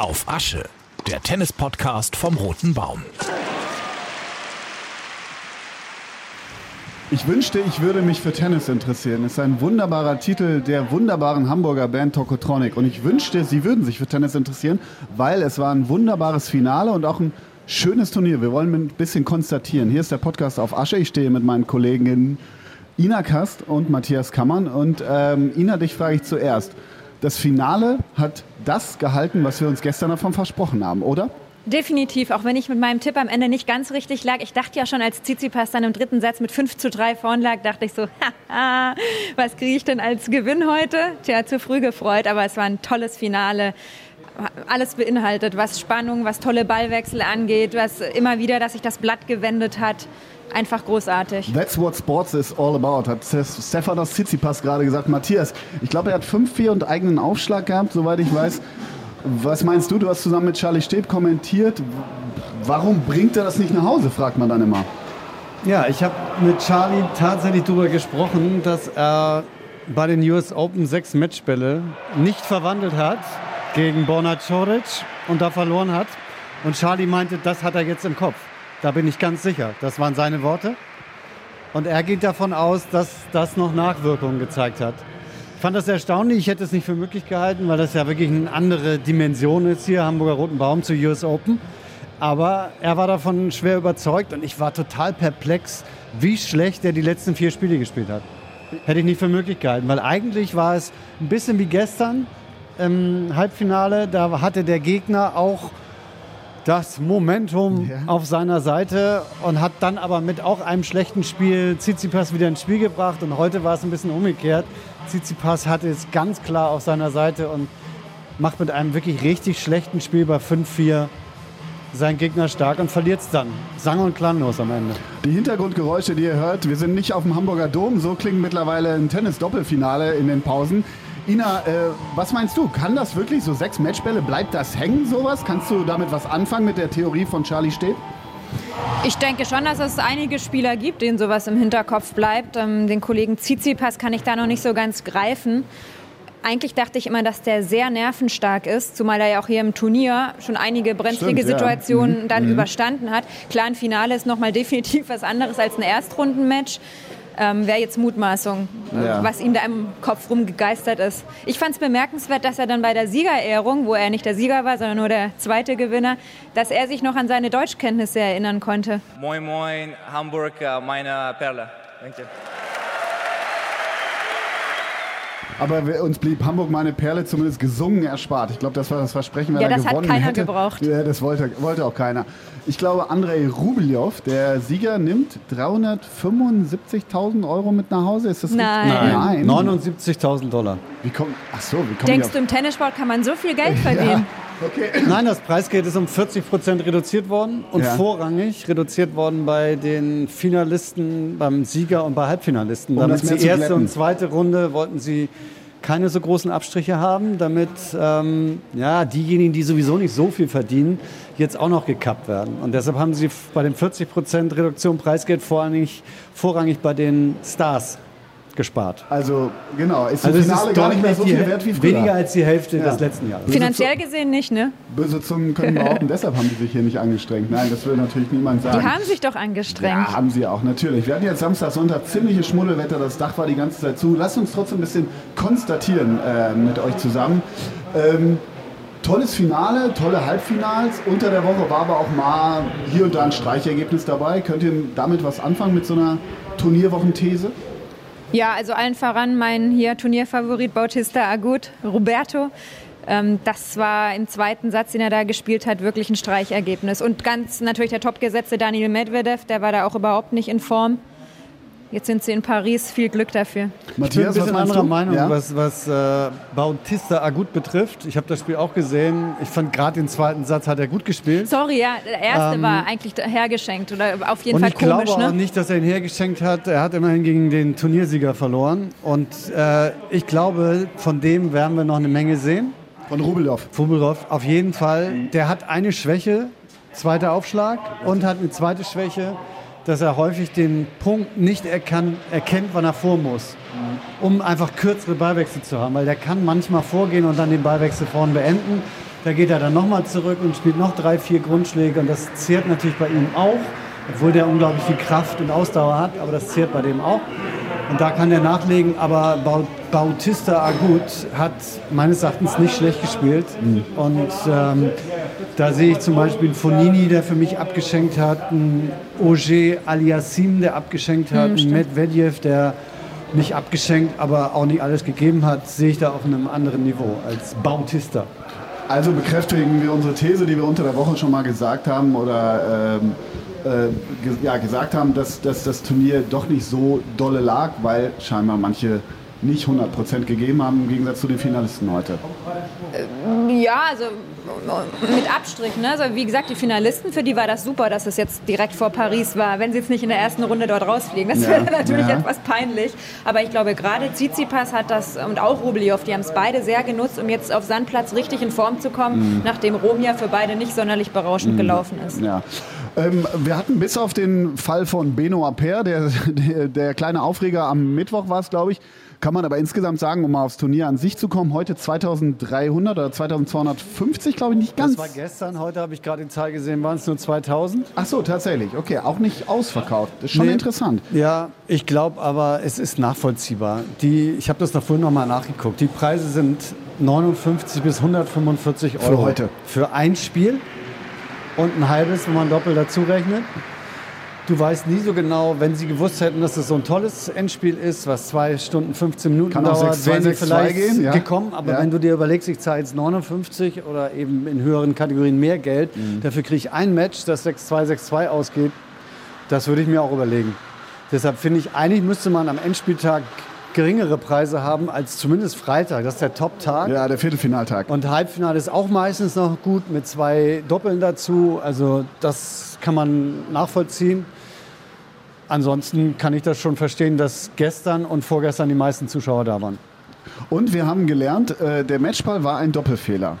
Auf Asche, der Tennis-Podcast vom Roten Baum. Ich wünschte, ich würde mich für Tennis interessieren. Es ist ein wunderbarer Titel der wunderbaren Hamburger Band Tokotronic. Und ich wünschte, Sie würden sich für Tennis interessieren, weil es war ein wunderbares Finale und auch ein schönes Turnier. Wir wollen ein bisschen konstatieren. Hier ist der Podcast auf Asche. Ich stehe mit meinen Kolleginnen Ina Kast und Matthias Kammern. Und ähm, Ina, dich frage ich zuerst. Das Finale hat das gehalten, was wir uns gestern davon versprochen haben, oder? Definitiv, auch wenn ich mit meinem Tipp am Ende nicht ganz richtig lag. Ich dachte ja schon, als Tsitsipas dann im dritten Satz mit 5 zu 3 vorn lag, dachte ich so, haha, was kriege ich denn als Gewinn heute? Tja, zu früh gefreut, aber es war ein tolles Finale. Alles beinhaltet, was Spannung, was tolle Ballwechsel angeht, was immer wieder, dass sich das Blatt gewendet hat. Einfach großartig. That's what sports is all about, hat Stefanos Tsitsipas gerade gesagt. Matthias, ich glaube, er hat 5-4 und eigenen Aufschlag gehabt, soweit ich weiß. Was meinst du? Du hast zusammen mit Charlie Steb kommentiert. Warum bringt er das nicht nach Hause, fragt man dann immer. Ja, ich habe mit Charlie tatsächlich darüber gesprochen, dass er bei den US Open sechs Matchbälle nicht verwandelt hat gegen Borna Coric und da verloren hat. Und Charlie meinte, das hat er jetzt im Kopf. Da bin ich ganz sicher. Das waren seine Worte. Und er geht davon aus, dass das noch Nachwirkungen gezeigt hat. Ich fand das erstaunlich. Ich hätte es nicht für möglich gehalten, weil das ja wirklich eine andere Dimension ist hier, Hamburger Roten Baum zu US Open. Aber er war davon schwer überzeugt und ich war total perplex, wie schlecht er die letzten vier Spiele gespielt hat. Hätte ich nicht für möglich gehalten, weil eigentlich war es ein bisschen wie gestern im Halbfinale. Da hatte der Gegner auch das Momentum ja. auf seiner Seite und hat dann aber mit auch einem schlechten Spiel Tsitsipas wieder ins Spiel gebracht. Und heute war es ein bisschen umgekehrt. Tsitsipas hatte es ganz klar auf seiner Seite und macht mit einem wirklich richtig schlechten Spiel bei 5-4 seinen Gegner stark und verliert es dann. Sang- und klanglos am Ende. Die Hintergrundgeräusche, die ihr hört, wir sind nicht auf dem Hamburger Dom. So klingt mittlerweile ein Tennis-Doppelfinale in den Pausen. Ina, äh, was meinst du? Kann das wirklich so sechs Matchbälle, bleibt das hängen sowas? Kannst du damit was anfangen mit der Theorie von Charlie Steht? Ich denke schon, dass es einige Spieler gibt, denen sowas im Hinterkopf bleibt. Ähm, den Kollegen Tsitsipas kann ich da noch nicht so ganz greifen. Eigentlich dachte ich immer, dass der sehr nervenstark ist, zumal er ja auch hier im Turnier schon einige brenzlige Stimmt, Situationen ja. mhm. dann mhm. überstanden hat. Klar, ein Finale ist nochmal definitiv was anderes als ein Erstrundenmatch ähm, wäre jetzt Mutmaßung, ja. was ihm da im Kopf rumgegeistert ist. Ich fand es bemerkenswert, dass er dann bei der Siegerehrung, wo er nicht der Sieger war, sondern nur der zweite Gewinner, dass er sich noch an seine Deutschkenntnisse erinnern konnte. Moin, moin, Hamburg, äh, meine Perle. Danke. Aber uns blieb Hamburg meine Perle zumindest gesungen erspart. Ich glaube, das war das Versprechen, wenn ja, er gewonnen hätte. das hat keiner gebraucht. Ja, das wollte, wollte auch keiner. Ich glaube, Andrei Rubilov, der Sieger, nimmt 375.000 Euro mit nach Hause. Ist das Nein. richtig? Nein. 79.000 Dollar. Wie kommt, ach so, wie kommt Denkst du, im Tennissport kann man so viel Geld verdienen? Ja. Okay. Nein, das Preisgeld ist um 40 Prozent reduziert worden und ja. vorrangig reduziert worden bei den Finalisten, beim Sieger und bei Halbfinalisten. Um damit sie erste und zweite Runde wollten sie keine so großen Abstriche haben, damit ähm, ja, diejenigen, die sowieso nicht so viel verdienen, jetzt auch noch gekappt werden. Und deshalb haben sie bei den 40% Reduktion Preisgeld vorrangig, vorrangig bei den Stars gespart. Also genau, ist also Finale gar nicht mehr so viel wert wie früher. Weniger als die Hälfte ja. des letzten Jahres. Finanziell gesehen nicht, ne? Böse Zungen können behaupten, deshalb haben sie sich hier nicht angestrengt. Nein, das will natürlich niemand sagen. Die haben sich doch angestrengt. Ja, haben sie auch, natürlich. Wir hatten jetzt Samstag, Sonntag ziemliches Schmuddelwetter, das Dach war die ganze Zeit zu. Lasst uns trotzdem ein bisschen konstatieren äh, mit euch zusammen. Ähm, tolles Finale, tolle Halbfinals. Unter der Woche war aber auch mal hier und da ein Streichergebnis dabei. Könnt ihr damit was anfangen mit so einer Turnierwochenthese? Ja, also allen voran mein hier Turnierfavorit Bautista Agut, Roberto. Ähm, das war im zweiten Satz, den er da gespielt hat, wirklich ein Streichergebnis. Und ganz natürlich der topgesetzte Daniel Medvedev, der war da auch überhaupt nicht in Form. Jetzt sind sie in Paris. Viel Glück dafür. Matthias, ich bin ein bisschen anderer du? Meinung, ja? was, was äh, Bautista Agut betrifft. Ich habe das Spiel auch gesehen. Ich fand gerade den zweiten Satz hat er gut gespielt. Sorry, ja, der erste ähm, war eigentlich hergeschenkt oder auf jeden und Fall ich komisch. Ich glaube ne? auch nicht, dass er ihn hergeschenkt hat. Er hat immerhin gegen den Turniersieger verloren. Und äh, ich glaube, von dem werden wir noch eine Menge sehen. Von Rubelov. Rubelov, auf jeden Fall. Der hat eine Schwäche, zweiter Aufschlag und hat eine zweite Schwäche dass er häufig den Punkt nicht erkan erkennt, wann er vor muss, um einfach kürzere Ballwechsel zu haben, weil der kann manchmal vorgehen und dann den Ballwechsel vorne beenden. Da geht er dann nochmal zurück und spielt noch drei, vier Grundschläge und das zehrt natürlich bei ihm auch, obwohl der unglaublich viel Kraft und Ausdauer hat, aber das zehrt bei dem auch. Und da kann er nachlegen, aber Bautista Agut hat meines Erachtens nicht schlecht gespielt. Mhm. Und ähm, da sehe ich zum Beispiel einen Fonini, der für mich abgeschenkt hat, einen Auger Aliassim, der abgeschenkt hat, mhm, einen Medvedev, der nicht abgeschenkt, aber auch nicht alles gegeben hat, sehe ich da auf einem anderen Niveau als Bautista. Also bekräftigen wir unsere These, die wir unter der Woche schon mal gesagt haben oder ähm, äh, ja, gesagt haben, dass, dass das Turnier doch nicht so dolle lag, weil scheinbar manche nicht 100% gegeben haben, im Gegensatz zu den Finalisten heute. Ja, also mit Abstrich. Ne? Also wie gesagt, die Finalisten, für die war das super, dass es jetzt direkt vor Paris war, wenn sie jetzt nicht in der ersten Runde dort rausfliegen. Das ja, wäre natürlich ja. etwas peinlich. Aber ich glaube, gerade Tsitsipas hat das und auch Rublev, die haben es beide sehr genutzt, um jetzt auf Sandplatz richtig in Form zu kommen, mhm. nachdem Rom ja für beide nicht sonderlich berauschend mhm. gelaufen ist. Ja. Ähm, wir hatten bis auf den Fall von Beno Aper, der, der, der kleine Aufreger am Mittwoch war es, glaube ich, kann man aber insgesamt sagen, um mal aufs Turnier an sich zu kommen, heute 2300 oder 2250, glaube ich, nicht ganz. Das war gestern, heute habe ich gerade die Zahl gesehen, waren es nur 2000. Ach so, tatsächlich. Okay, auch nicht ausverkauft. Das ist schon nee. interessant. Ja, ich glaube aber, es ist nachvollziehbar. Die, ich habe das da vorhin nochmal nachgeguckt. Die Preise sind 59 bis 145 Euro. Für heute. Für ein Spiel und ein halbes, wenn man doppelt dazu rechnet. Du weißt nie so genau, wenn sie gewusst hätten, dass es so ein tolles Endspiel ist, was zwei Stunden 15 Minuten Kann dauert, 6, wären sie vielleicht gehen, ja. gekommen. Aber ja. wenn du dir überlegst, ich zahle jetzt 59 oder eben in höheren Kategorien mehr Geld, mhm. dafür kriege ich ein Match, das 6-2, 6-2 ausgeht, das würde ich mir auch überlegen. Deshalb finde ich, eigentlich müsste man am Endspieltag geringere Preise haben als zumindest Freitag. Das ist der Top-Tag. Ja, der Viertelfinaltag. Und Halbfinale ist auch meistens noch gut mit zwei Doppeln dazu. Also das kann man nachvollziehen. Ansonsten kann ich das schon verstehen, dass gestern und vorgestern die meisten Zuschauer da waren. Und wir haben gelernt, äh, der Matchball war ein Doppelfehler.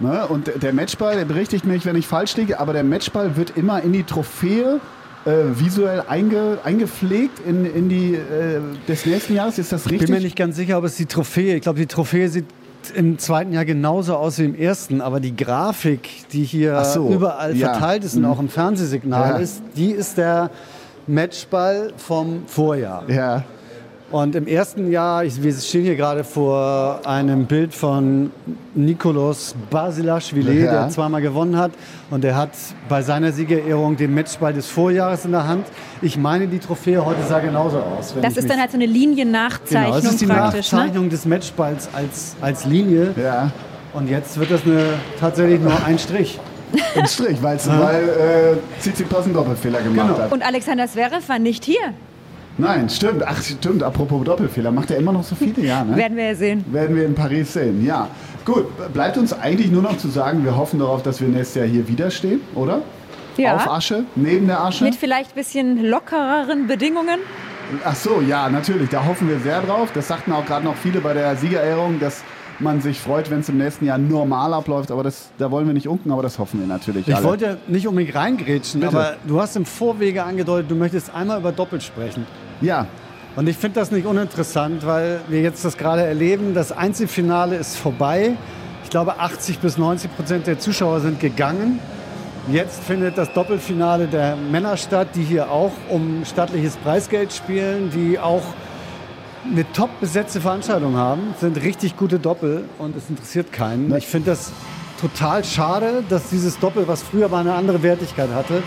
Ne? Und der Matchball, der berichtigt mich, wenn ich falsch liege, aber der Matchball wird immer in die Trophäe äh, visuell einge, eingepflegt in, in die äh, des nächsten Jahres. Ist das richtig? Ich bin mir nicht ganz sicher, ob es die Trophäe. Ich glaube, die Trophäe sieht im zweiten Jahr genauso aus wie im ersten, aber die Grafik, die hier so, überall ja. verteilt ist und mhm. auch im Fernsehsignal ja. ist, die ist der Matchball vom Vorjahr. Ja. Und im ersten Jahr, ich, wir stehen hier gerade vor einem Bild von Nikolaus Basilashvili, ja. der zweimal gewonnen hat. Und der hat bei seiner Siegerehrung den Matchball des Vorjahres in der Hand. Ich meine, die Trophäe heute sah genauso aus. Das ist dann halt so eine Liniennachzeichnung genau, das ist die ne? Nachzeichnung ne? des Matchballs als, als Linie. Ja. Und jetzt wird das eine, tatsächlich nur ein Strich. Ein Strich, weil äh, Tsitsipas einen Doppelfehler gemacht genau. hat. Und Alexander Zverev war nicht hier. Nein, stimmt. Ach, stimmt. Apropos Doppelfehler. Macht er immer noch so viele Jahre? Ne? Werden wir ja sehen. Werden wir in Paris sehen, ja. Gut, bleibt uns eigentlich nur noch zu sagen, wir hoffen darauf, dass wir nächstes Jahr hier wieder stehen, oder? Ja. Auf Asche, neben der Asche. Mit vielleicht ein bisschen lockereren Bedingungen. Ach so, ja, natürlich. Da hoffen wir sehr drauf. Das sagten auch gerade noch viele bei der Siegerehrung, dass man sich freut, wenn es im nächsten Jahr normal abläuft. Aber das, da wollen wir nicht unken, aber das hoffen wir natürlich. Ich alle. wollte nicht unbedingt reingrätschen, Bitte. aber du hast im Vorwege angedeutet, du möchtest einmal über Doppelt sprechen. Ja. Und ich finde das nicht uninteressant, weil wir jetzt das gerade erleben. Das Einzelfinale ist vorbei. Ich glaube, 80 bis 90 Prozent der Zuschauer sind gegangen. Jetzt findet das Doppelfinale der Männer statt, die hier auch um stattliches Preisgeld spielen, die auch eine top besetzte Veranstaltung haben. Es sind richtig gute Doppel und es interessiert keinen. Ich finde das total schade, dass dieses Doppel, was früher mal eine andere Wertigkeit hatte,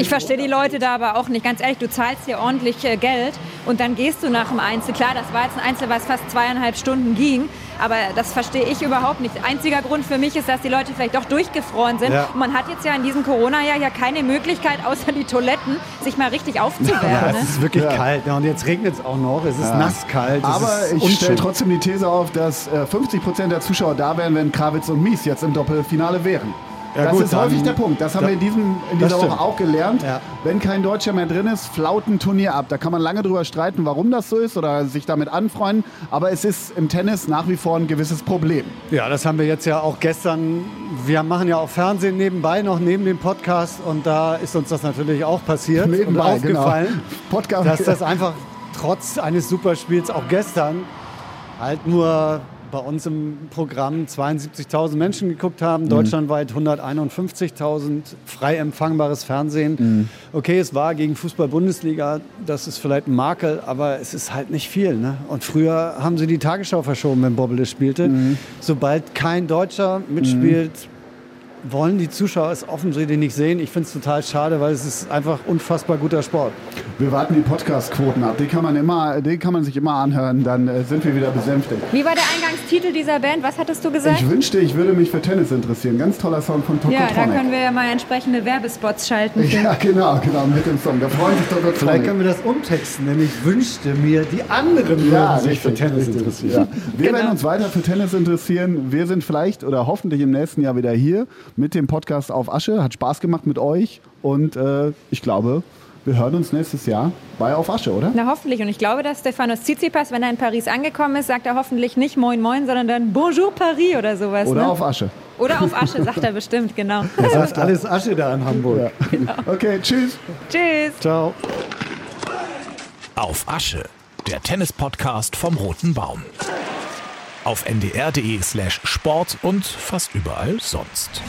ich verstehe die Leute da aber auch nicht. Ganz ehrlich, du zahlst hier ordentlich äh, Geld und dann gehst du nach dem Einzel. Klar, das war jetzt ein Einzel, was fast zweieinhalb Stunden ging, aber das verstehe ich überhaupt nicht. Einziger Grund für mich ist, dass die Leute vielleicht doch durchgefroren sind. Ja. Und man hat jetzt ja in diesem Corona-Jahr ja keine Möglichkeit, außer die Toiletten, sich mal richtig aufzuwärmen. Ja, ne? es ist wirklich ja. kalt. Ja, und jetzt regnet es auch noch. Es ist ja. nasskalt. Aber ich stelle trotzdem die These auf, dass äh, 50 Prozent der Zuschauer da wären, wenn Krawitz und Mies jetzt im Doppelfinale wären. Ja, das gut, ist häufig der Punkt. Das haben da, wir in, diesem, in dieser Woche auch gelernt. Ja. Wenn kein Deutscher mehr drin ist, flaut ein Turnier ab. Da kann man lange drüber streiten, warum das so ist oder sich damit anfreunden. Aber es ist im Tennis nach wie vor ein gewisses Problem. Ja, das haben wir jetzt ja auch gestern. Wir machen ja auch Fernsehen nebenbei noch neben dem Podcast und da ist uns das natürlich auch passiert nebenbei, und genau. aufgefallen, genau. Podcast, dass das einfach trotz eines Superspiels auch gestern halt nur bei uns im Programm 72.000 Menschen geguckt haben, deutschlandweit 151.000, frei empfangbares Fernsehen. Okay, es war gegen Fußball-Bundesliga, das ist vielleicht ein Makel, aber es ist halt nicht viel. Ne? Und früher haben sie die Tagesschau verschoben, wenn Bobble spielte. Sobald kein Deutscher mitspielt, wollen die Zuschauer es offensichtlich nicht sehen. Ich finde es total schade, weil es ist einfach unfassbar guter Sport. Wir warten die Podcast-Quoten ab. Die kann man immer, die kann man sich immer anhören. Dann äh, sind wir wieder besänftigt. Wie war der Eingangstitel dieser Band? Was hattest du gesagt? Ich wünschte, ich würde mich für Tennis interessieren. Ganz toller Song von ja, Tokotronic. da können wir ja mal entsprechende Werbespots schalten. Ja, genau, genau, mit dem Song. Da freuen sich Vielleicht Tokotronic. können wir das umtexten, nämlich wünschte mir, die anderen Ja, würden sich richtig, für Tennis richtig. interessieren. Ja. Wir Genau. werden uns weiter für Tennis interessieren. Wir sind vielleicht oder hoffentlich im nächsten Jahr wieder hier mit dem Podcast auf Asche. Hat Spaß gemacht mit euch und äh, ich glaube, wir hören uns nächstes Jahr bei Auf Asche, oder? Na hoffentlich. Und ich glaube, dass Stefanos Tsitsipas, wenn er in Paris angekommen ist, sagt er hoffentlich nicht Moin Moin, sondern dann Bonjour Paris oder sowas. Oder ne? auf Asche. oder auf Asche, sagt er bestimmt, genau. Das heißt alles Asche da in Hamburg. Okay, tschüss. Tschüss. Ciao. Auf Asche, der Tennis-Podcast vom Roten Baum. Auf ndr.de slash Sport und fast überall sonst.